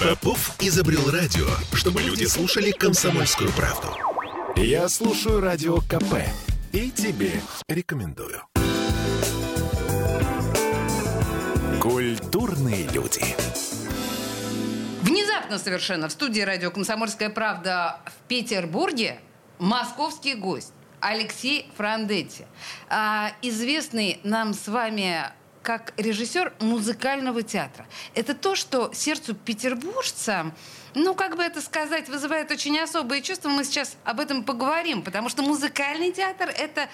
Попов изобрел радио, чтобы люди слушали комсомольскую правду. Я слушаю радио КП и тебе рекомендую. Культурные люди. Внезапно совершенно в студии радио «Комсомольская правда» в Петербурге московский гость. Алексей Франдетти, а, известный нам с вами как режиссер музыкального театра. Это то, что сердцу петербуржца ну, как бы это сказать, вызывает очень особые чувства. Мы сейчас об этом поговорим, потому что музыкальный театр — это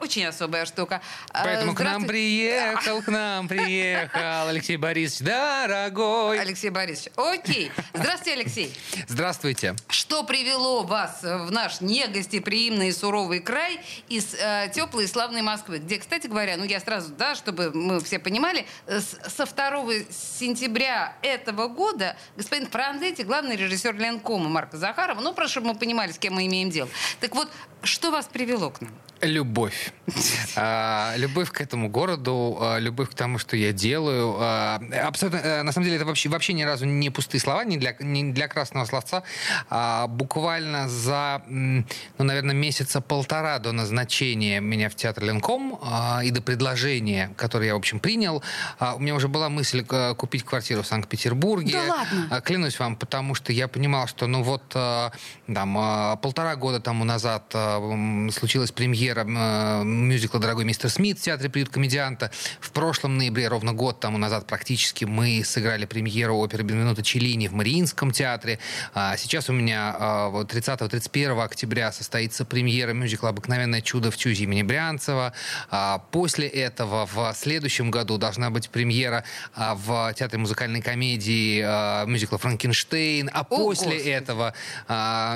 очень особая штука. А, Поэтому к нам приехал, к нам приехал Алексей Борисович, дорогой. Алексей Борисович, окей. Здравствуйте, Алексей. Здравствуйте. Что привело вас в наш негостеприимный и суровый край из э, теплой и славной Москвы, где, кстати говоря, ну я сразу, да, чтобы мы все понимали, с, со 2 сентября этого года господин Франзетти, главный режиссер Ленкома Марка Захарова, ну, прошу, чтобы мы понимали, с кем мы имеем дело. Так вот, что вас привело к нам? Любовь. А, любовь к этому городу, а, любовь к тому, что я делаю. А, абсолютно, э, на самом деле, это вообще, вообще ни разу не пустые слова, не для, не для красного словца. А, буквально за, ну, наверное, месяца полтора до назначения меня в театр Ленком а, и до предложения, которое я, в общем, принял, а, у меня уже была мысль а, купить квартиру в Санкт-Петербурге. Да ладно? А, клянусь вам, потому что я понимал, что, ну вот, а, там, а, полтора года тому назад а, случилась премьера премьера э, мюзикла «Дорогой мистер Смит» в Театре «Приют комедианта». В прошлом ноябре, ровно год тому назад практически, мы сыграли премьеру оперы Бенвенуто Челлини в Мариинском театре. А сейчас у меня 30-31 октября состоится премьера мюзикла «Обыкновенное чудо» в Тюзе имени Брянцева. А после этого в следующем году должна быть премьера а, в Театре музыкальной комедии а, мюзикла «Франкенштейн». А после Господи. этого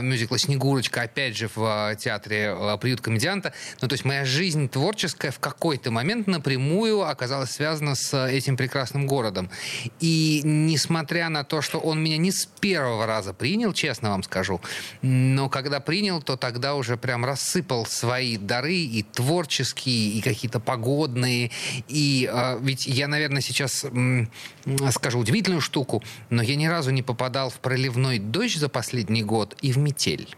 мюзикла «Снегурочка» опять же в Театре «Приют комедианта». Ну, то есть моя жизнь творческая в какой-то момент напрямую оказалась связана с этим прекрасным городом. И несмотря на то, что он меня не с первого раза принял, честно вам скажу, но когда принял, то тогда уже прям рассыпал свои дары и творческие, и какие-то погодные. И э, ведь я, наверное, сейчас э, скажу удивительную штуку, но я ни разу не попадал в проливной дождь за последний год и в метель.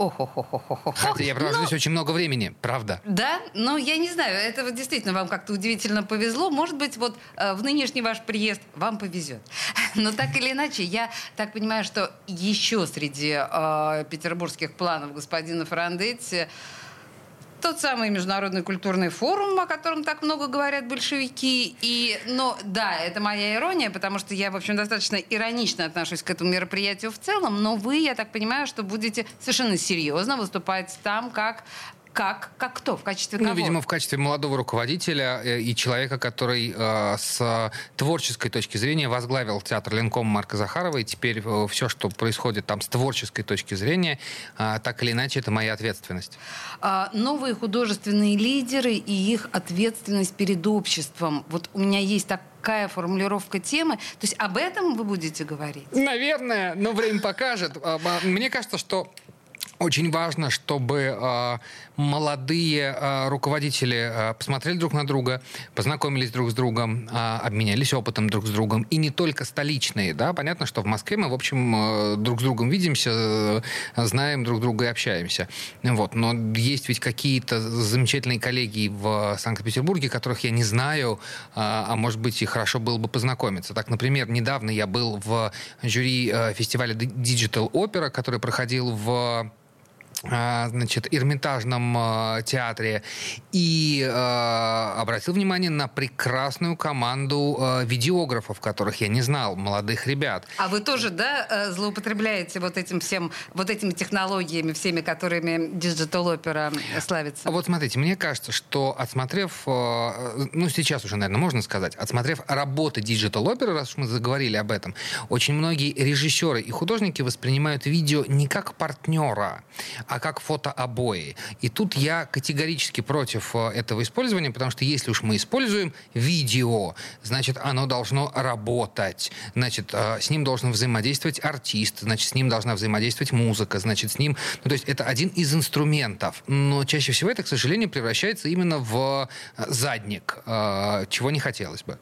Ох-ох-ох-ох-ох. Хотя я провожу но... здесь очень много времени, правда. Да? Но я не знаю, это вот действительно вам как-то удивительно повезло. Может быть, вот э, в нынешний ваш приезд вам повезет. Но так или иначе, я так понимаю, что еще среди э, петербургских планов господина Франдетти тот самый международный культурный форум, о котором так много говорят большевики. И, но да, это моя ирония, потому что я, в общем, достаточно иронично отношусь к этому мероприятию в целом. Но вы, я так понимаю, что будете совершенно серьезно выступать там как как? Как кто? В качестве ну, кого? Ну, видимо, в качестве молодого руководителя э, и человека, который э, с творческой точки зрения возглавил театр Ленком Марка Захарова. И теперь э, все, что происходит там с творческой точки зрения, э, так или иначе, это моя ответственность. А, новые художественные лидеры и их ответственность перед обществом. Вот у меня есть так какая формулировка темы. То есть об этом вы будете говорить? Наверное, но время покажет. А, мне кажется, что очень важно, чтобы э, молодые э, руководители э, посмотрели друг на друга, познакомились друг с другом, э, обменялись опытом друг с другом. И не только столичные. Да? Понятно, что в Москве мы, в общем, э, друг с другом видимся, э, знаем друг друга и общаемся. Вот. Но есть ведь какие-то замечательные коллеги в Санкт-Петербурге, которых я не знаю, э, а может быть и хорошо было бы познакомиться. Так, например, недавно я был в жюри э, фестиваля Digital Opera, который проходил в значит, Эрмитажном а, театре и э, обратил внимание на прекрасную команду э, видеографов, которых я не знал, молодых ребят. А вы тоже, да, э, злоупотребляете вот этим всем, вот этими технологиями, всеми, которыми Opera славится? Вот смотрите, мне кажется, что отсмотрев, э, ну сейчас уже, наверное, можно сказать, отсмотрев работы Opera, раз уж мы заговорили об этом, очень многие режиссеры и художники воспринимают видео не как партнера, а как фотообои. И тут я категорически против э, этого использования, потому что если уж мы используем видео, значит, оно должно работать. Значит, э, с ним должен взаимодействовать артист, значит, с ним должна взаимодействовать музыка, значит, с ним... Ну, то есть это один из инструментов. Но чаще всего это, к сожалению, превращается именно в э, задник, чего не хотелось бы.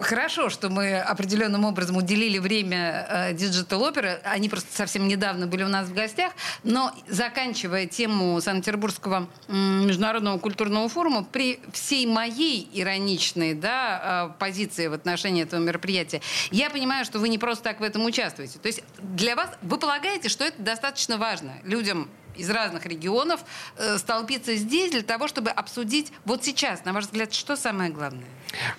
Хорошо, что мы определенным образом уделили время э, диджитал-оперы. Они просто совсем недавно были у нас в гостях. Но заканчивая тему Санкт-Петербургского международного культурного форума, при всей моей ироничной да, э, позиции в отношении этого мероприятия, я понимаю, что вы не просто так в этом участвуете. То есть для вас, вы полагаете, что это достаточно важно людям из разных регионов э, столпиться здесь для того, чтобы обсудить вот сейчас, на ваш взгляд, что самое главное?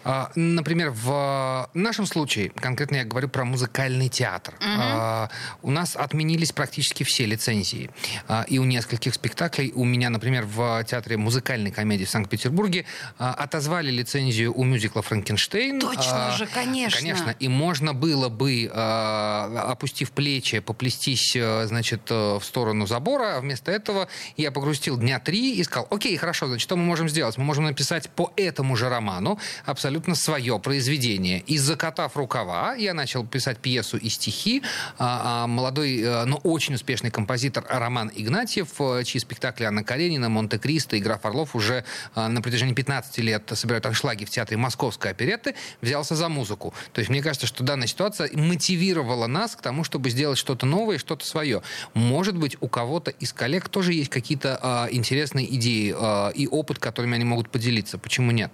А, например, в нашем случае, конкретно я говорю про музыкальный театр, угу. у нас отменились практически все лицензии. А, и у нескольких спектаклей, у меня, например, в театре музыкальной комедии в Санкт-Петербурге отозвали лицензию у мюзикла «Франкенштейн». Точно же, конечно. Конечно. И можно было бы, опустив плечи, поплестись, значит, в сторону забора, а вместо этого я погрустил дня три и сказал, окей, хорошо, значит, что мы можем сделать? Мы можем написать по этому же роману абсолютно свое произведение. И закатав рукава, я начал писать пьесу и стихи. А, а молодой, э, но очень успешный композитор Роман Игнатьев, э, чьи спектакли Анна Каренина, Монте-Кристо и Граф Орлов уже э, на протяжении 15 лет собирают аншлаги в театре Московской оперетты, взялся за музыку. То есть мне кажется, что данная ситуация мотивировала нас к тому, чтобы сделать что-то новое, что-то свое. Может быть, у кого-то из коллег тоже есть какие-то э, интересные идеи и опыт, которыми они могут поделиться. Почему нет?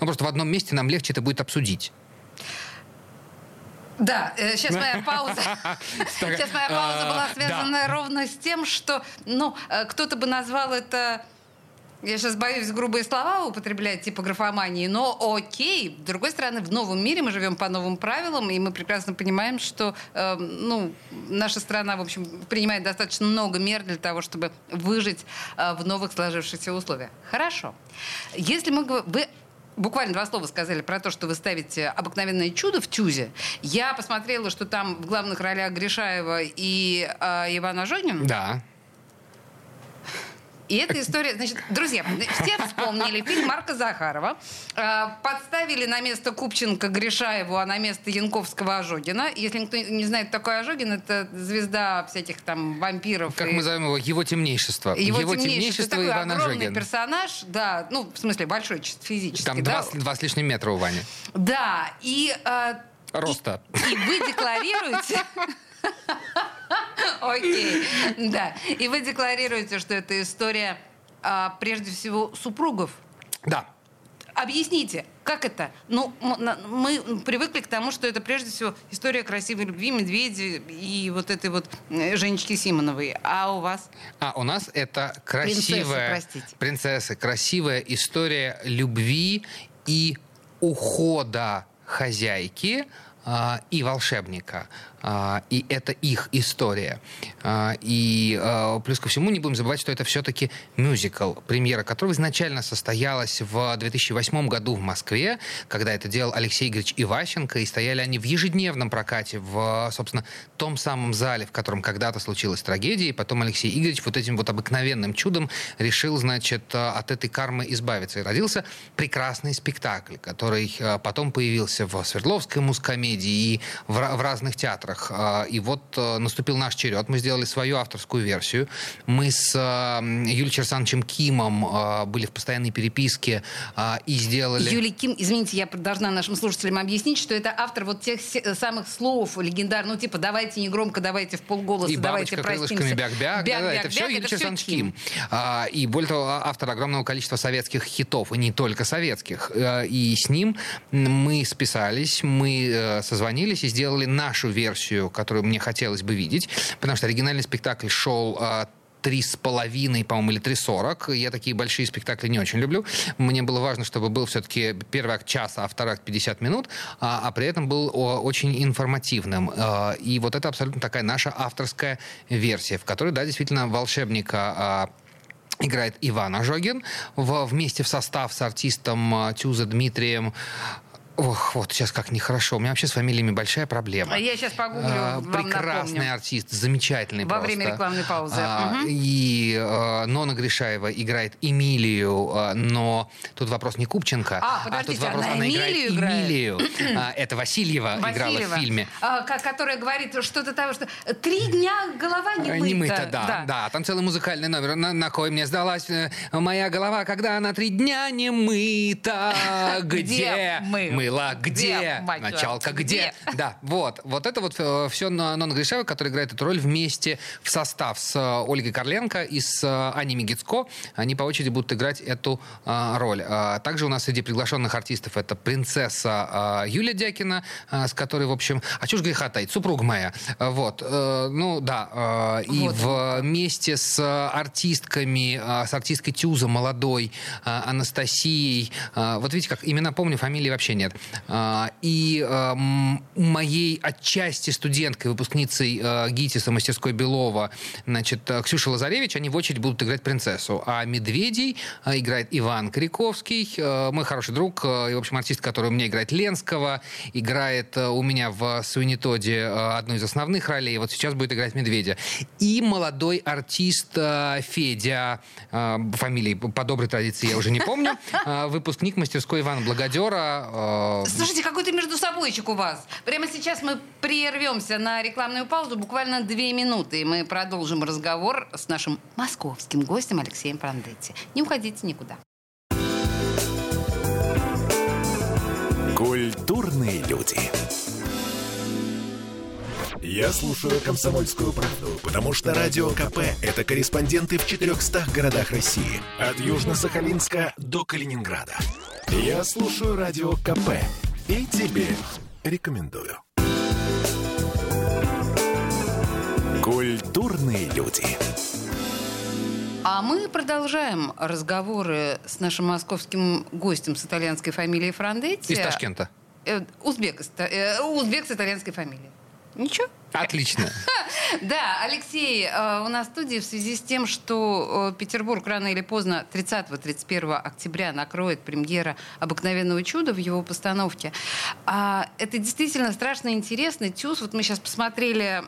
Ну, просто в одном месте нам легче это будет обсудить. Да, сейчас э, моя пауза. Сейчас моя пауза была связана ровно с тем, что, ну, э, кто-то бы назвал это я сейчас боюсь грубые слова употреблять, типа графомании, но окей. С другой стороны, в новом мире мы живем по новым правилам, и мы прекрасно понимаем, что э, ну, наша страна, в общем, принимает достаточно много мер для того, чтобы выжить э, в новых сложившихся условиях. Хорошо. Если мы... Вы буквально два слова сказали про то, что вы ставите «Обыкновенное чудо» в Тюзе. Я посмотрела, что там в главных ролях Гришаева и э, Иван Ожогин. Да. И эта история, значит, друзья, все вспомнили фильм Марка Захарова, э, подставили на место Купченко Гришаеву, а на место Янковского Ожогина. Если никто не знает, такой Ожогин, это звезда всяких там вампиров. Как и... мы зовем его, его темнейшество. Его, его темнейшество, темнейшество такой Иван огромный Ожогин. персонаж, да, ну, в смысле, большой физически. Там да? два, два с лишним метра у Вани. Да, и... Э, Роста. И, и вы декларируете... Окей, да. И вы декларируете, что это история а, прежде всего супругов. Да. Объясните, как это? Ну, мы привыкли к тому, что это прежде всего история красивой любви, медведи и вот этой вот э, Женечки Симоновой. А у вас? А у нас это красивая... Принцессы, простите. Принцессы. Красивая история любви и ухода хозяйки а, и волшебника. А, и это их история. А, и а, плюс ко всему не будем забывать, что это все-таки мюзикл, премьера которого изначально состоялась в 2008 году в Москве, когда это делал Алексей Игоревич Иващенко, и стояли они в ежедневном прокате в, собственно, том самом зале, в котором когда-то случилась трагедия, и потом Алексей Игоревич вот этим вот обыкновенным чудом решил, значит, от этой кармы избавиться. И родился прекрасный спектакль, который потом появился в Свердловской мускомедии и в, в разных театрах авторах. А, и вот э, наступил наш черед. Мы сделали свою авторскую версию. Мы с э, Юлией Черсановичем Кимом э, были в постоянной переписке и сделали... Юлий Ким, извините, я должна нашим слушателям объяснить, что это автор вот тех самых слов легендарных, ну типа «давайте не громко, давайте в полголоса, и давайте простимся». крылышками бяк-бяк. Да, это все Юлий Черсанович Ким. А, и более того, автор огромного количества советских хитов, и не только советских. И с ним мы списались, мы созвонились и сделали нашу версию версию, которую мне хотелось бы видеть, потому что оригинальный спектакль шел а, три с половиной, по-моему, или три сорок. Я такие большие спектакли не очень люблю. Мне было важно, чтобы был все-таки первый акт часа, а второй акт 50 минут, а, а при этом был очень информативным. А, и вот это абсолютно такая наша авторская версия, в которой, да, действительно, волшебника играет Иван Ожогин в, вместе в состав с артистом Тюза Дмитрием Ох, вот сейчас как нехорошо. У меня вообще с фамилиями большая проблема. А я сейчас погуглю, а, Прекрасный напомню. артист, замечательный Во просто. время рекламной паузы. А, угу. И а, Нона Гришаева играет Эмилию, а, но тут вопрос не Купченко, а, а тут вопрос, она, она играет Эмилию. А, это Васильева, Васильева играла в фильме. А, которая говорит что-то того, что три дня голова не мыта. Не мыта, да, да. да. Там целый музыкальный номер. На, на кой мне сдалась э, моя голова, когда она три дня не мыта? Где мы? Мыло где? Где, мать Началка вашу, где? Да, вот. Вот это вот все Нонна Гришева, которая играет эту роль вместе в состав с э, Ольгой Карленко и с э, Аней Мигицко. Они по очереди будут играть эту э, роль. А также у нас среди приглашенных артистов это принцесса э, Юлия Дякина, с которой, в общем... А чушь греха таить, супруга моя. Вот. Ну, да. И Вот. вместе с артистками, с артисткой Тюза молодой, Анастасией. Вот видите, как имена помню, фамилии вообще нет. Э, И м, моей отчасти студенткой, выпускницей э, ГИТИСа мастерской Белова, значит, Ксюша Лазаревич, они в очередь будут играть принцессу. А Медведей играет Иван Криковский, мой хороший друг, и, в общем, артист, который у меня играет Ленского, играет у меня в Суинитоде одну из основных ролей. Вот сейчас будет играть Медведя. И молодой артист Федя, фамилии по доброй традиции я уже не помню, выпускник мастерской Ивана Благодера. Э, Слушайте, какой-то между собойчик у вас. Прямо сейчас мы прервемся на рекламную паузу, буквально две минуты, и мы продолжим разговор с нашим московским гостем Алексеем Прандетти. Не уходите никуда. Культурные люди. Я слушаю «Комсомольскую правду», потому что «Радио КП» — это корреспонденты в 400 городах России. От Южно-Сахалинска до Калининграда. Я слушаю «Радио КП» и тебе рекомендую. Культурные люди. А мы продолжаем разговоры с нашим московским гостем с итальянской фамилией Франдетти. Из Ташкента. Э, узбек, э, узбек с итальянской фамилией. Ничего. Отлично. Да, Алексей э, у нас в студии в связи с тем, что э, Петербург рано или поздно 30-31 октября накроет премьера «Обыкновенного чуда» в его постановке. А, это действительно страшно интересный тюз. Вот мы сейчас посмотрели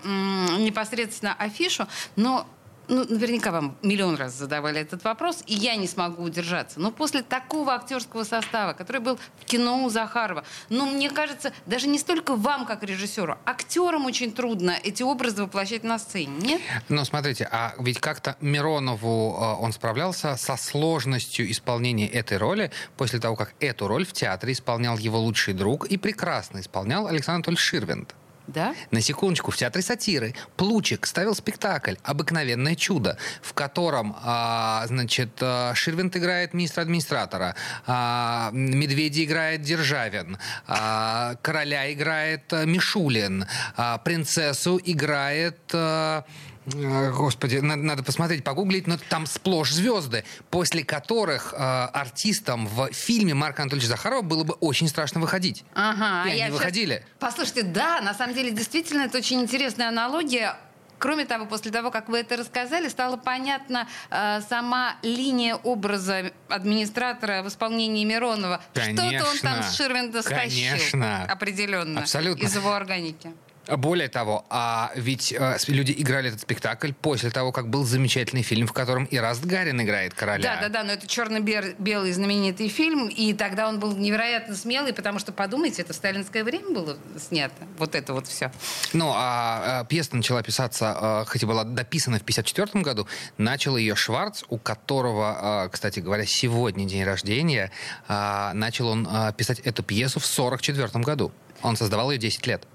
непосредственно афишу, но ну, наверняка вам миллион раз задавали этот вопрос, и я не смогу удержаться. Но после такого актерского состава, который был в кино у Захарова, ну, мне кажется, даже не столько вам, как режиссеру, актерам очень трудно эти образы воплощать на сцене, нет? Но смотрите, а ведь как-то Миронову э, он справлялся со сложностью исполнения этой роли после того, как эту роль в театре исполнял его лучший друг и прекрасно исполнял Александр Анатольевич Ширвинд. Да? На секундочку, в театре сатиры Плучик ставил спектакль «Обыкновенное чудо», в котором, а, значит, а, Ширвинт играет министра-администратора, а, Медведя играет Державин, а, короля играет а, Мишулин, а, принцессу играет... а, Господи, надо, надо посмотреть, погуглить, но там сплошь звезды, после которых а, артистам в фильме Марка Анатольевича Захарова было бы очень страшно выходить. Ага. И они я выходили. Послушайте, да, на самом деле, действительно, это очень интересная аналогия. Кроме того, после того, как вы это рассказали, стало понятна э, сама линия образа администратора в исполнении Миронова. Что-то он там Конечно. с Ширвинда стащил. Конечно. Определенно. Абсолютно. Из его органики. Более того, а ведь э, люди играли этот спектакль после того, как был замечательный фильм, в котором Ираст Гарин играет короля. Да, да, да, но это черно-белый знаменитый фильм, и тогда он был невероятно смелый, потому что, подумайте, это в сталинское время было снято. Вот это вот все. Ну, а, э, пьеса начала писаться, э, хоть и была дописана в 1954 году, начал ее Шварц, у которого, э, кстати говоря, сегодня день рождения. А, Начал он э, писать эту пьесу в 1944 году. Он создавал ее 10 лет.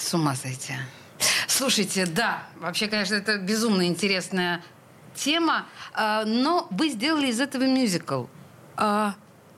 С ума сойти. Слушайте, да, вообще, конечно, это безумно интересная тема, а, но вы сделали из этого мюзикл.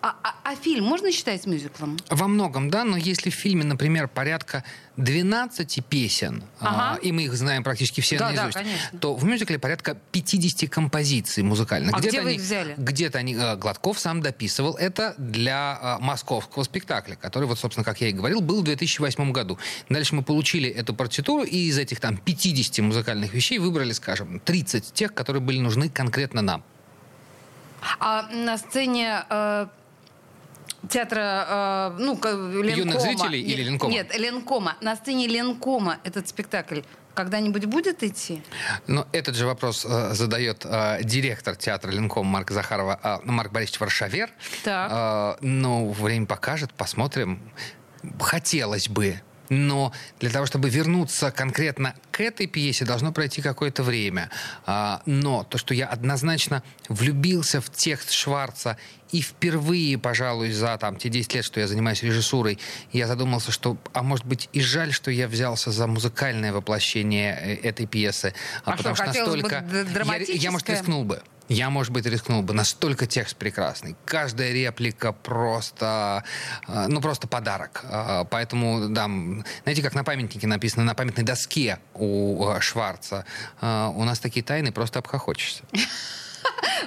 А, а- а- а фильм можно считать мюзиклом? Во многом, да, но если в фильме, например, порядка 12 песен, Ага. а, и мы их знаем практически все Да, да, наизусть, конечно. то в мюзикле порядка 50 композиций музыкальных. А где Где-то вы они, их взяли? Где-то они, э, Гладков сам дописывал это для а, московского спектакля, который, вот, собственно, как я и говорил, был в 2008 году. Дальше мы получили эту партитуру, и из этих там 50 музыкальных вещей выбрали, скажем, 30 тех, которые были нужны конкретно нам. А на сцене э, театра, э, ну, Ленкома... Юных зрителей Нет, или Ленкома? Нет, Ленкома. На сцене Ленкома этот спектакль когда-нибудь будет идти? Но этот же вопрос э, задает э, директор театра Ленком Марк Захарова, э, Марк Борисович Варшавер. Так. Э, ну, время покажет, посмотрим. Хотелось бы. Но для того, чтобы вернуться конкретно к этой пьесе, должно пройти какое-то время. А, но то, что я однозначно влюбился в текст Шварца и впервые, пожалуй, за там, те 10 лет, что я занимаюсь режиссурой, я задумался, что, а может быть, и жаль, что я взялся за музыкальное воплощение э, этой пьесы. А, а потому что, что настолько... Я, я, может, рискнул бы. Я, может быть, рискнул бы. Настолько текст прекрасный. Каждая реплика просто, э, ну, просто подарок. Э, поэтому, да, знаете, как на памятнике написано, на памятной доске у Шварца. У нас такие тайны, просто обхохочешься.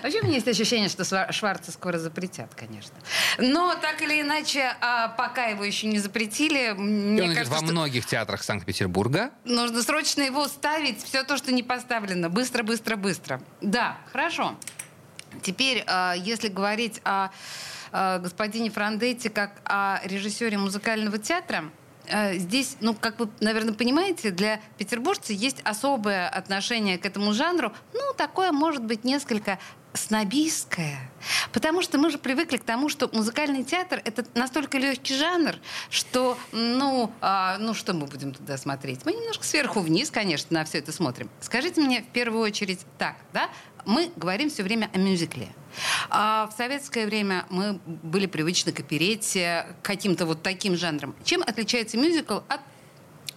Вообще, у меня есть ощущение, что Шварца скоро запретят, конечно. Но так или иначе, а пока его еще не запретили, мне он кажется, во многих театрах Санкт-Петербурга. Нужно срочно его ставить, все то, что не поставлено. Быстро, быстро, быстро. Да, хорошо. Теперь, а, если говорить о господине Франдетти как о режиссере музыкального театра, здесь, ну, как вы, наверное, понимаете, для петербуржца есть особое отношение к этому жанру. Ну, такое, может быть, несколько снобистское. Потому что мы же привыкли к тому, что музыкальный театр — это настолько легкий жанр, что, ну, а, ну что мы будем туда смотреть? Мы немножко сверху вниз, конечно, на все это смотрим. Скажите мне в первую очередь так, да? Мы говорим все время о мюзикле. А в советское время мы были привычны к оперете, к каким-то вот таким жанрам. Чем отличается мюзикл от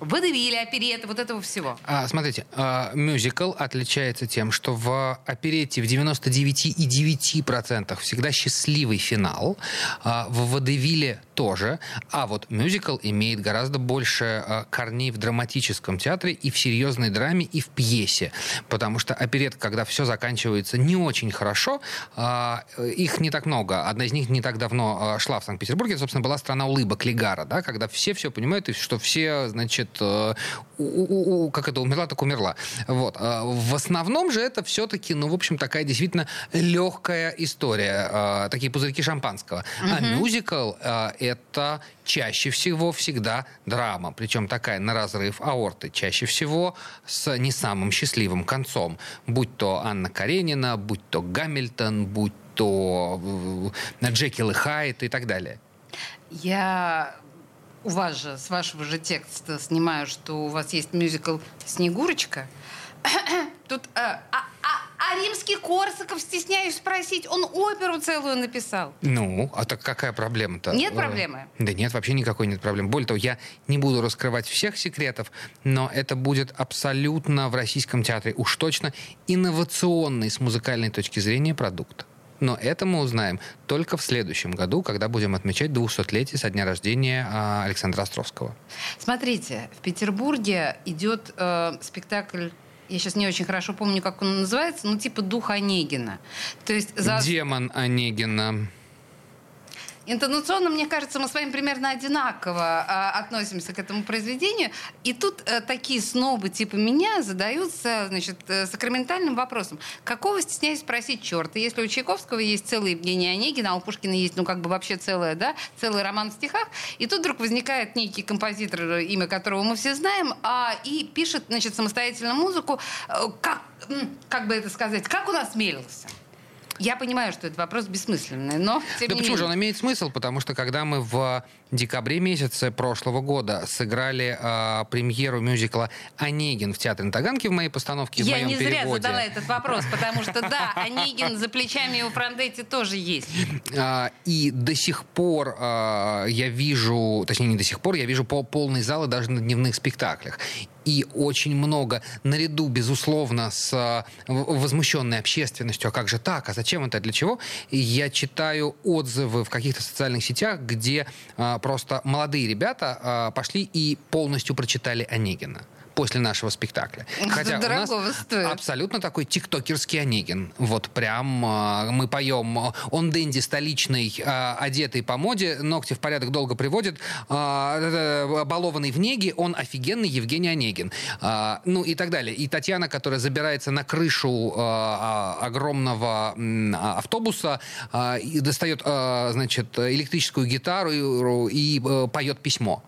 Водевили, опереты, вот этого всего. А, смотрите, а, мюзикл отличается тем, что в оперете в 99,9% всегда счастливый финал, а в водевиле тоже, а вот мюзикл имеет гораздо больше а, корней в драматическом театре и в серьезной драме, и в пьесе. Потому что оперет, когда все заканчивается не очень хорошо, а, их не так много. Одна из них не так давно шла в Санкт-Петербурге. Собственно, была страна улыбок Легара, да, когда все все понимают, что все, значит, э, у, у, у, как это, умерла, так умерла. Вот. В основном же это все-таки, ну, в общем, такая действительно легкая история. Такие пузырьки шампанского. Uh-huh. А мюзикл это чаще всего всегда драма, причем такая на разрыв аорты, чаще всего с не самым счастливым концом, будь то Анна Каренина, будь то Гамильтон, будь то э, Джекил и Хайт и так далее. Я у вас же, с вашего же текста снимаю, что у вас есть мюзикл «Снегурочка». Тут а, а, а римский Корсаков, стесняюсь спросить, он оперу целую написал. Ну, а так какая проблема-то? Нет проблемы? Да нет, вообще никакой нет проблемы. Более того, я не буду раскрывать всех секретов, но это будет абсолютно в российском театре уж точно инновационный с музыкальной точки зрения продукт. Но это мы узнаем только в следующем году, когда будем отмечать 200-летие со дня рождения а, Александра Островского. Смотрите, в Петербурге идет э, спектакль я сейчас не очень хорошо помню, как он называется, ну типа дух Онегина. То есть за... Демон Онегина. Интонационно, мне кажется, мы с вами примерно одинаково э, относимся к этому произведению. И тут э, такие снобы типа меня задаются значит, э, сакраментальным вопросом. Какого, стесняюсь спросить, черта, если у Чайковского есть целый Евгений Онегин, а у Пушкина есть, ну, как бы вообще целое, да, целый роман в стихах, и тут вдруг возникает некий композитор, имя которого мы все знаем, а, и пишет, значит, самостоятельно музыку, э, как, как бы это сказать, как он осмелился? Я понимаю, что это вопрос бессмысленный, но тем да не почему менее. же он имеет смысл? Потому что когда мы в декабре месяце прошлого года сыграли э, премьеру мюзикла «Онегин» в Театре на Таганке в моей постановке, Я в моем не переводе. зря задала этот вопрос, потому что, да, Онегин за плечами у Франдетти тоже есть. А, и до сих пор а, я вижу, точнее, не до сих пор, я вижу полный залы даже на дневных спектаклях. И очень много, наряду, безусловно, с возмущенной общественностью, а как же так, а зачем это, для чего, я читаю отзывы в каких-то социальных сетях, где просто молодые ребята а, пошли и полностью прочитали Онегина после нашего спектакля. Хотя у нас стоит. абсолютно такой тиктокерский Онегин. Вот прям э, мы поем он Дэнди столичный, э, одетый по моде, ногти в порядок долго приводит, э, балованный в неге, он офигенный Евгений Онегин. Э, ну и так далее. И Татьяна, которая забирается на крышу э, огромного э, автобуса э, и достает, э, значит, электрическую гитару и, и э, поет письмо.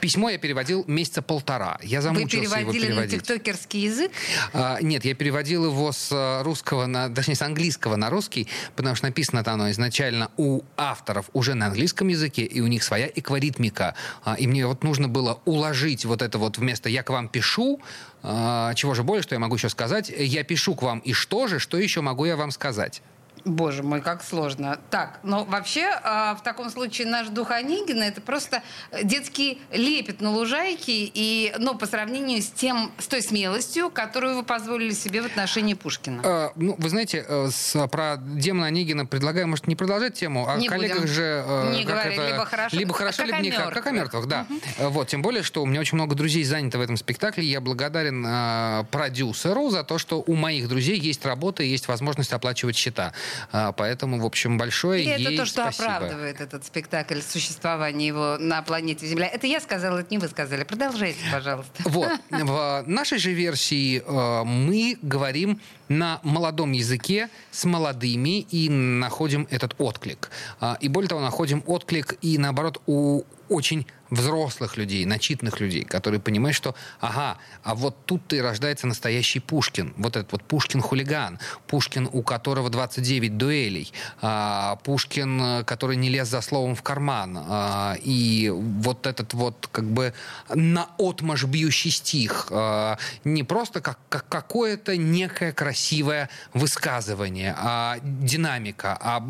Письмо я переводил месяца полтора. Я замучился Вы переводили его переводить. на тиктокерский язык? А, нет, я переводил его с э, русского на, точнее, с английского на русский, потому что написано-то оно изначально у авторов уже на английском языке, и у них своя экваритмика. А, и мне вот нужно было уложить вот это вот вместо «я к вам пишу», а, чего же более, что я могу еще сказать, «я пишу к вам» и что же, что еще могу я вам сказать? Боже мой, как сложно. Так, но вообще э, в таком случае наш дух Онегина это просто детский лепет на лужайке и, ну, по сравнению с тем, с той смелостью, которую вы позволили себе в отношении Пушкина. Э, ну, вы знаете, э, с, про демона Онегина предлагаю, может, не продолжать тему, а не коллегах будем. же... Э, не говори, это, либо хорошо, либо хорошо как либо никак. мертвых. Как о мертвых, да. Угу. Вот, тем более, что у меня очень много друзей занято в этом спектакле. Я благодарен э, продюсеру за то, что у моих друзей есть работа и есть возможность оплачивать счета. Э, поэтому в общем, большое ей это то, что спасибо. оправдывает этот спектакль, существование его на планете Земля. Это я сказала, это не вы сказали. Продолжайте, пожалуйста. Вот. В нашей же версии э, мы говорим на молодом языке с молодыми и находим этот отклик. А, И более того, находим отклик и, наоборот, у очень взрослых людей, начитанных людей, которые понимают, что ага, а вот тут-то и рождается настоящий Пушкин. Вот этот вот Пушкин-хулиган. Пушкин, у которого 29 дуэлей. А, Пушкин, который не лез за словом в карман. А, И вот этот вот как бы на отмаш бьющий стих. А, Не просто как, как какое-то некое красивое высказывание, а динамика. А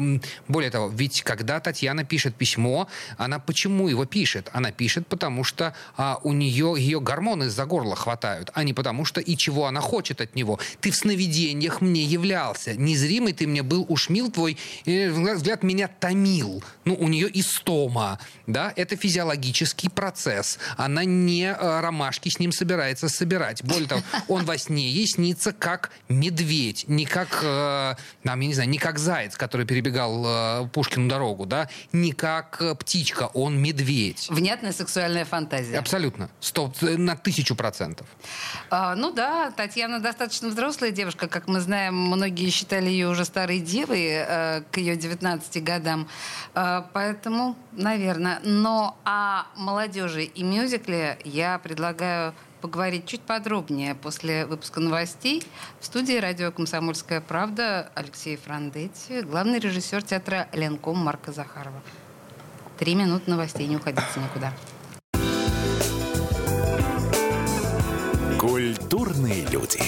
более того, ведь когда Татьяна пишет письмо, она почему его пишет? Она пишет, потому что а, у нее ее гормоны за горло хватают, а не потому что и чего она хочет от него. Ты в сновидениях мне являлся, незримый ты мне был, уж мил твой, э, взгляд меня томил. Ну, у нее истома, да, это физиологический процесс. Она не э, ромашки с ним собирается собирать. Более того, он во сне ей снится как медведь, не как, э, там, я не знаю, не как заяц, который перебегал э, Пушкину дорогу, да, не как э, птичка, он медведь. Внятная сексуальная фантазия. Абсолютно. Сто, на тысячу процентов. А, ну да, Татьяна достаточно взрослая девушка. Как мы знаем, многие считали ее уже старой девой э, к ее 19 годам. Э, поэтому, наверное. Но о молодежи и мюзикле я предлагаю поговорить чуть подробнее после выпуска новостей. В студии радио «Комсомольская правда» Алексей Франдетти, главный режиссер театра «Ленком» Марка Захарова. Три минуты новостей, не уходите никуда. Культурные люди.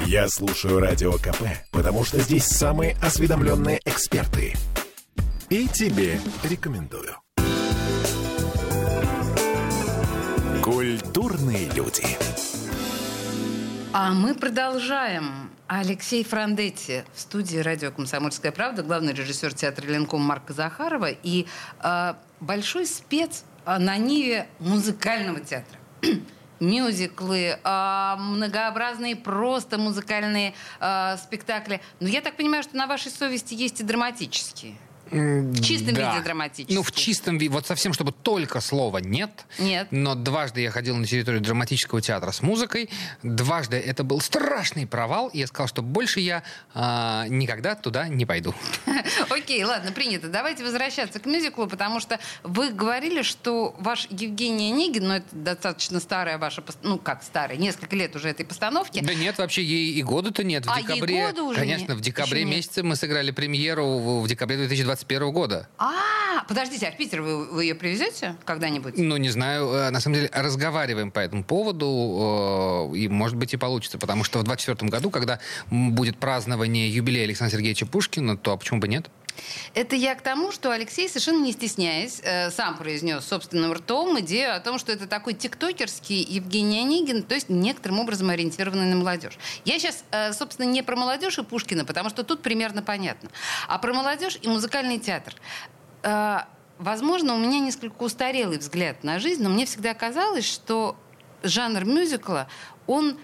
Я слушаю Радио КП, потому что здесь самые осведомленные эксперты. И тебе рекомендую. Культурные люди. А мы продолжаем. Алексей Франдетти в студии радио «Комсомольская правда», главный режиссер театра «Ленком» Марка Захарова и э, большой спец э, на ниве музыкального театра. Мюзиклы, э, многообразные просто музыкальные э, спектакли. Но я так понимаю, что на вашей совести есть и драматические. В чистом да. виде драматически. Ну, в чистом виде. Вот совсем, чтобы только слова «нет». Нет. Но дважды я ходил на территорию драматического театра с музыкой. Дважды это был страшный провал. И я сказал, что больше я э, никогда туда не пойду. Окей, ладно, принято. Давайте возвращаться к мюзиклу, потому что вы говорили, что ваш Евгений Онегин, ну, это достаточно старая ваша, ну, как старая, несколько лет уже этой постановки. Да нет, вообще ей и года-то нет. В а декабре, ей года уже Конечно, в декабре месяце мы сыграли премьеру в декабре 2020 21 года. А, подождите, а в Питер вы, вы ее привезете когда-нибудь? Ну, не знаю. Э, на самом деле, разговариваем по этому поводу, э, и, может быть, и получится. Потому что в 24 году, когда будет празднование юбилея Александра Сергеевича Пушкина, то а почему бы нет? Это я к тому, что Алексей, совершенно не стесняясь, э, сам произнес собственным ртом идею о том, что это такой тиктокерский Евгений Онегин, то есть некоторым образом ориентированный на молодежь. Я сейчас, э, собственно, не про молодежь и Пушкина, потому что тут примерно понятно, а про молодежь и музыкальный театр. Э, Возможно, у меня несколько устарелый взгляд на жизнь, но мне всегда казалось, что жанр мюзикла, он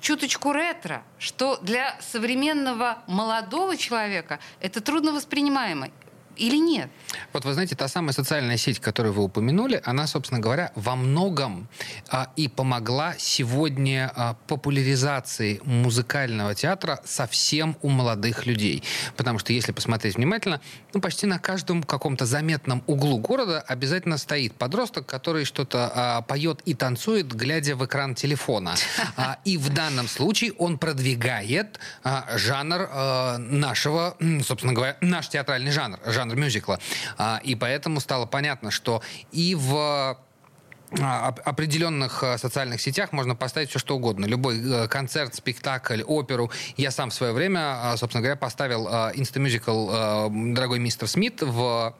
чуточку ретро, что для современного молодого человека это трудно воспринимаемо. Или нет? Вот вы знаете, та самая социальная сеть, которую вы упомянули, она, собственно говоря, во многом а, и помогла сегодня а, популяризации музыкального театра совсем у молодых людей. Потому что, если посмотреть внимательно, ну, почти на каждом каком-то заметном углу города обязательно стоит подросток, который что-то а, поет и танцует, глядя в экран телефона. А, и в данном случае он продвигает а, жанр а, нашего, собственно говоря, наш театральный жанр, жанр мюзикла. А, и поэтому стало понятно, что и в а, определенных а, социальных сетях можно поставить все что угодно. Любой э, концерт, спектакль, оперу. Я сам в свое время, собственно говоря, поставил инстамюзикл «Дорогой мистер Смит» в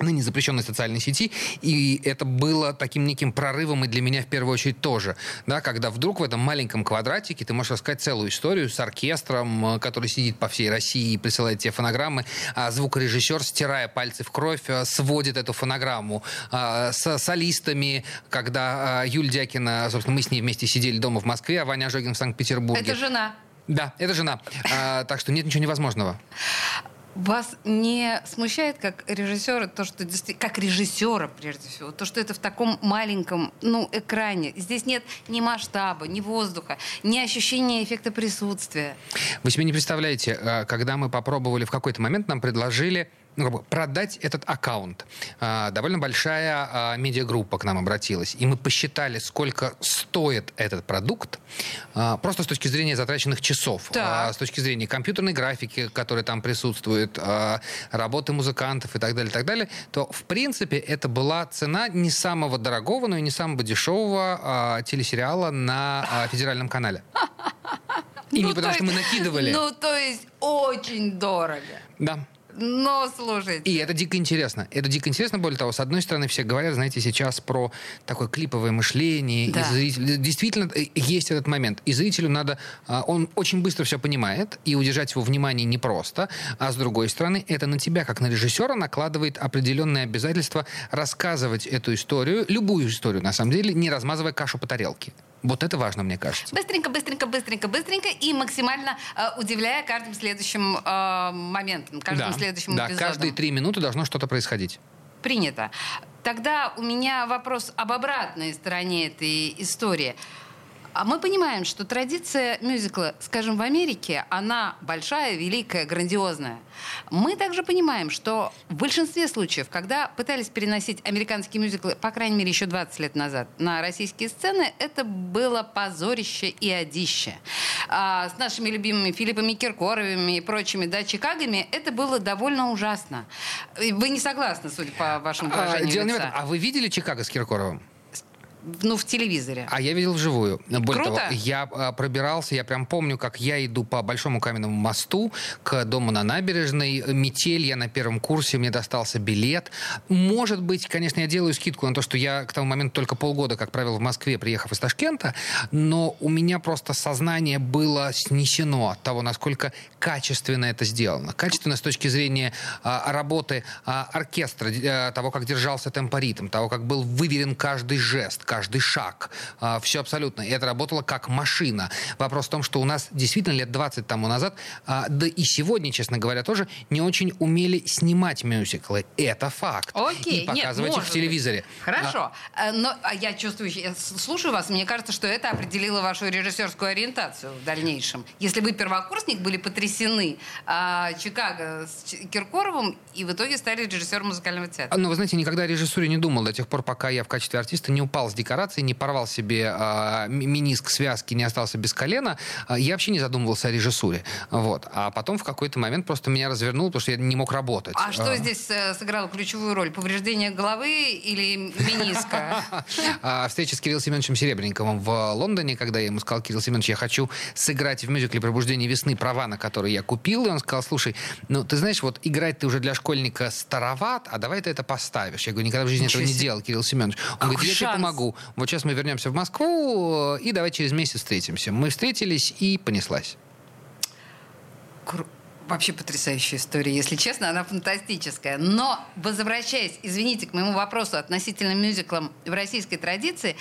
ныне запрещенной социальной сети, и это было таким неким прорывом и для меня в первую очередь тоже, да, когда вдруг в этом маленьком квадратике ты можешь рассказать целую историю с оркестром, э, который сидит по всей России и присылает тебе фонограммы, а звукорежиссер, стирая пальцы в кровь, э, сводит эту фонограмму а, с солистами, когда а, Юль Дякина, собственно, мы с ней вместе сидели дома в Москве, а Ваня Ожогин в Санкт-Петербурге. Это жена. Да, это жена. А, так что нет ничего невозможного. Вас не смущает как режиссера то, что как режиссера прежде всего, то, что это в таком маленьком ну, экране. Здесь нет ни масштаба, ни воздуха, ни ощущения эффекта присутствия. Вы себе не представляете, э, когда мы попробовали в какой-то момент, нам предложили ну, как бы продать этот аккаунт. А, довольно большая а, медиагруппа к нам обратилась, и мы посчитали, сколько стоит этот продукт, а, просто с точки зрения затраченных часов, а, с точки зрения компьютерной графики, которая там присутствует, а, работы музыкантов и так далее, и так далее, то, в принципе, это была цена не самого дорогого, но и не самого дешевого а, телесериала на а, федеральном канале. И ну, не потому, есть, что мы накидывали. Ну, то есть очень дорого. Да. Но слушайте. И это дико интересно. Это дико интересно, более того, с одной стороны, все говорят, знаете, сейчас про такое клиповое мышление. Да. И зритель... Действительно, э, есть этот момент. И зрителю надо... А, он очень быстро все понимает, и удержать его внимание непросто. А с другой стороны, это на тебя, как на режиссера, накладывает определенные обязательства рассказывать эту историю, любую историю, на самом деле, не размазывая кашу по тарелке. Вот это важно, мне кажется. Быстренько, быстренько, быстренько, быстренько и максимально э, удивляя каждым следующим э, моментом, каждым да, следующим да, эпизодом. каждые три минуты должно что-то происходить. Принято. Тогда у меня вопрос об обратной стороне этой истории. А мы понимаем, что традиция мюзикла, скажем, в Америке, она большая, великая, грандиозная. Мы также понимаем, что в большинстве случаев, когда пытались переносить американские мюзиклы, по крайней мере, еще 20 лет назад, на российские сцены, это было позорище и одище. А с нашими любимыми Филиппами Киркоровыми и прочими да, Чикагами это было довольно ужасно. Вы не согласны, судя по вашему а, выражению а, дело лица. Не в этом. А вы видели Чикаго с Киркоровым? Ну, в телевизоре. А я видел вживую. Более Круто. того, я а, пробирался, я прям помню, как я иду по Большому каменному мосту к дому на набережной. Метель, я на первом курсе, мне достался билет. Может быть, конечно, я делаю скидку на то, что я к тому моменту только полгода, как правило, в Москве, приехав из Ташкента, но у меня просто сознание было снесено от того, насколько качественно это сделано. Качественно с точки зрения а, работы а, оркестра, а, того, как держался темпоритм, того, как был выверен каждый жест, каждый шаг. А, все абсолютно. И это работало как машина. Вопрос в том, что у нас действительно лет 20 тому назад, а, да и сегодня, честно говоря, тоже не очень умели снимать мюзиклы. Это факт. Окей. И показывать Нет, их в телевизоре. Быть. Хорошо. А, Но я чувствую, я слушаю вас, мне кажется, что это определило вашу режиссерскую ориентацию в дальнейшем. Если вы первокурсник, были потрясены а, Чикаго с Киркоровым и в итоге стали режиссером музыкального театра. Ну, вы знаете, никогда о режиссуре не думал до тех пор, пока я в качестве артиста не упал с декорации, не порвал себе э, миниск связки, не остался без колена, э, я вообще не задумывался о режиссуре. Вот. А потом в какой-то момент просто меня развернуло, потому что я не мог работать. А что здесь э, сыграло ключевую роль? Повреждение головы или миниска? А, встреча с Кириллом Семеновичем Серебренниковым в Лондоне, когда я ему сказал, Кирилл Семенович, я хочу сыграть в мюзикле «Пробуждение весны» права, на который я купил. И он сказал, слушай, ну ты знаешь, вот играть ты уже для школьника староват, а давай ты это поставишь. Я говорю, никогда в жизни этого не делал, Кирилл Семенович. Он говорит, я тебе помогу. Вот сейчас мы вернемся в Москву, и давай через месяц встретимся. Мы встретились, и понеслась. Вообще потрясающая история, если честно, она фантастическая. Но, возвращаясь, извините, к моему вопросу относительно мюзиклам в российской традиции,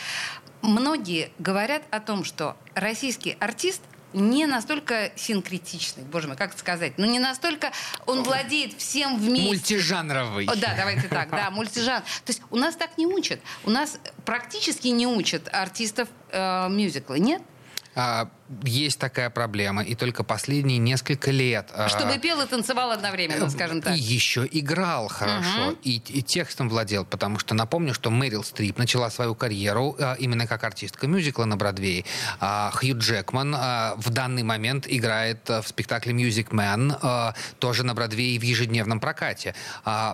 многие говорят о том, что российский артист не настолько синкретичный, боже мой, как сказать, ну не настолько он владеет всем вместе. Мультижанровый. О, да, давайте так, да, мультижанр. То есть у нас так не учат. У нас практически не учат артистов э, мюзикла, нет? А, есть такая проблема, и только последние несколько лет... А, Чтобы пел и танцевал одновременно, скажем так. И еще играл хорошо, угу. и, и текстом владел, потому что напомню, что Мэрил Стрип начала свою карьеру а, именно как артистка мюзикла на Бродвее. Хью Джекман в данный момент играет в спектакле «Music Man», а, тоже на Бродвее в ежедневном прокате.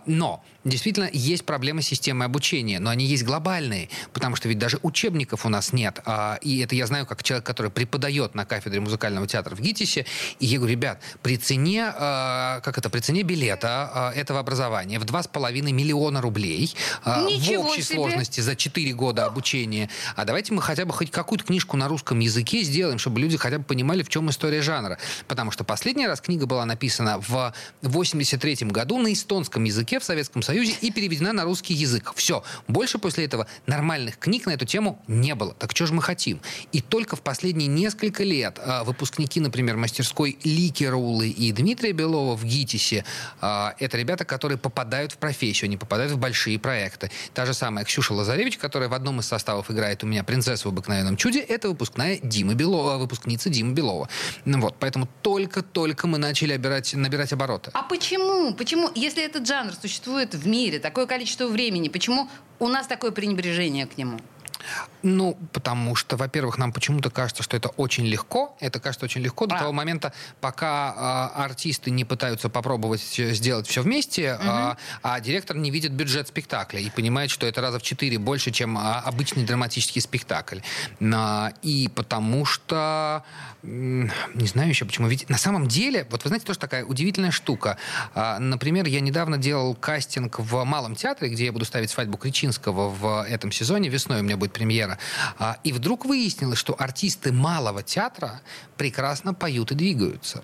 Но действительно есть проблемы системы обучения, но они есть глобальные, потому что ведь даже учебников у нас нет. А, и это я знаю как человек, который преподает на кафедре музыкального театра в ГИТИСе. И я говорю, ребят, при цене, э, как это, при цене билета э, этого образования в 2,5 миллиона рублей э, в общей себе. сложности за 4 года обучения, а давайте мы хотя бы хоть какую-то книжку на русском языке сделаем, чтобы люди хотя бы понимали, в чем история жанра. Потому что последний раз книга была написана в 83 году на эстонском языке в Советском Союзе и переведена на русский язык. Все. Больше после этого нормальных книг на эту тему не было. Так что же мы хотим? И только в последние несколько лет а, выпускники, например, мастерской Лики Рулы и Дмитрия Белова в ГИТИСе, а, это ребята, которые попадают в профессию, они попадают в большие проекты. Та же самая Ксюша Лазаревич, которая в одном из составов играет у меня принцессу в обыкновенном чуде, это выпускная Дима Белова, выпускница Дима Белова. Ну вот, поэтому только-только мы начали набирать, набирать обороты. А почему? Почему, если этот жанр существует в мире такое количество времени, почему у нас такое пренебрежение к нему? Ну, потому что, во-первых, нам почему-то кажется, что это очень легко. Это кажется очень легко до а. того момента, пока э, артисты не пытаются попробовать сделать все вместе, угу. э, а директор не видит бюджет спектакля и понимает, что это раза в четыре больше, чем э, обычный драматический спектакль. Э, и потому что, э, не знаю еще почему, ведь на самом деле, вот вы знаете, тоже такая удивительная штука. Э, например, я недавно делал кастинг в Малом театре, где я буду ставить свадьбу Кричинского в этом сезоне. Весной у меня будет премьера. А, и вдруг выяснилось, что артисты малого театра прекрасно поют и двигаются.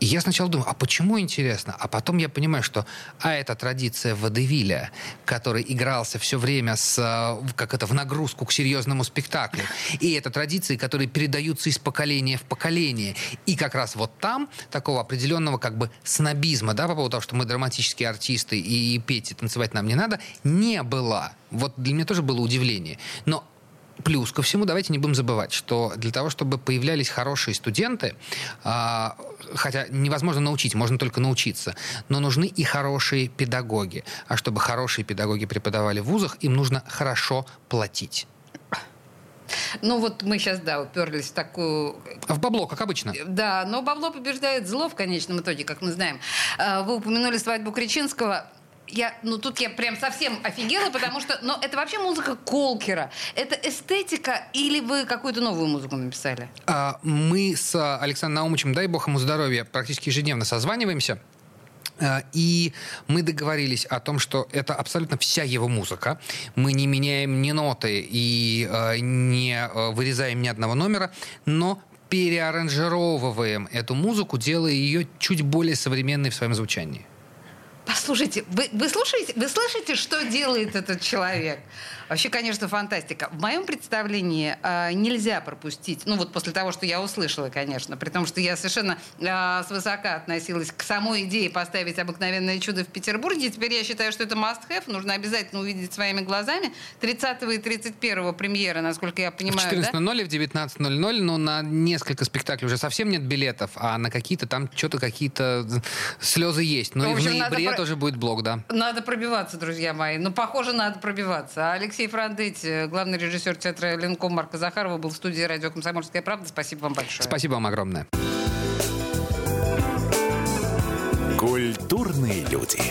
И я сначала думаю, а почему интересно? А потом я понимаю, что а это традиция Водевиля, который игрался все время с, как это, в нагрузку к серьезному спектаклю. И это традиции, которые передаются из поколения в поколение. И как раз вот там такого определенного как бы снобизма, да, по поводу того, что мы драматические артисты и петь и танцевать нам не надо, не было. Вот для меня тоже было удивление. Но Плюс ко всему, давайте не будем забывать, что для того, чтобы появлялись хорошие студенты, э, хотя невозможно научить, можно только научиться, но нужны и хорошие педагоги. А чтобы хорошие педагоги преподавали в вузах, им нужно хорошо платить. Ну вот мы сейчас, да, уперлись в такую... В бабло, как обычно. Да, но бабло побеждает зло в конечном итоге, как мы знаем. А, вы упомянули свадьбу Кричинского я, ну тут я прям совсем офигела, потому что, но это вообще музыка Колкера. Это эстетика или вы какую-то новую музыку написали? А, мы с Александром Наумовичем, дай бог ему здоровья, практически ежедневно созваниваемся. А, и мы договорились о том, что это абсолютно вся его музыка. Мы не меняем ни ноты и э, не вырезаем ни одного номера, но переаранжировываем эту музыку, делая ее чуть более современной в своем звучании. Послушайте, вы, вы слушаете, вы слышите, что делает этот человек? Вообще, конечно, фантастика. В моем представлении э, нельзя пропустить, ну вот после того, что я услышала, конечно, при том, что я совершенно э, свысока относилась к самой идее поставить обыкновенное чудо в Петербурге. Теперь я считаю, что это must-have, нужно обязательно увидеть своими глазами. 30 и 31 премьера, насколько я понимаю, В 14.00 да? и в 19.00, но на несколько спектаклей уже совсем нет билетов, а на какие-то там что-то какие-то слезы есть. Ну и в ноябре про... тоже будет блог, да. Надо пробиваться, друзья мои. Ну, похоже, надо пробиваться. А Алекс Алексей Франдетти, главный режиссер театра Ленком Марка Захарова, был в студии радио «Комсомольская правда». Спасибо вам большое. Спасибо вам огромное. Культурные люди.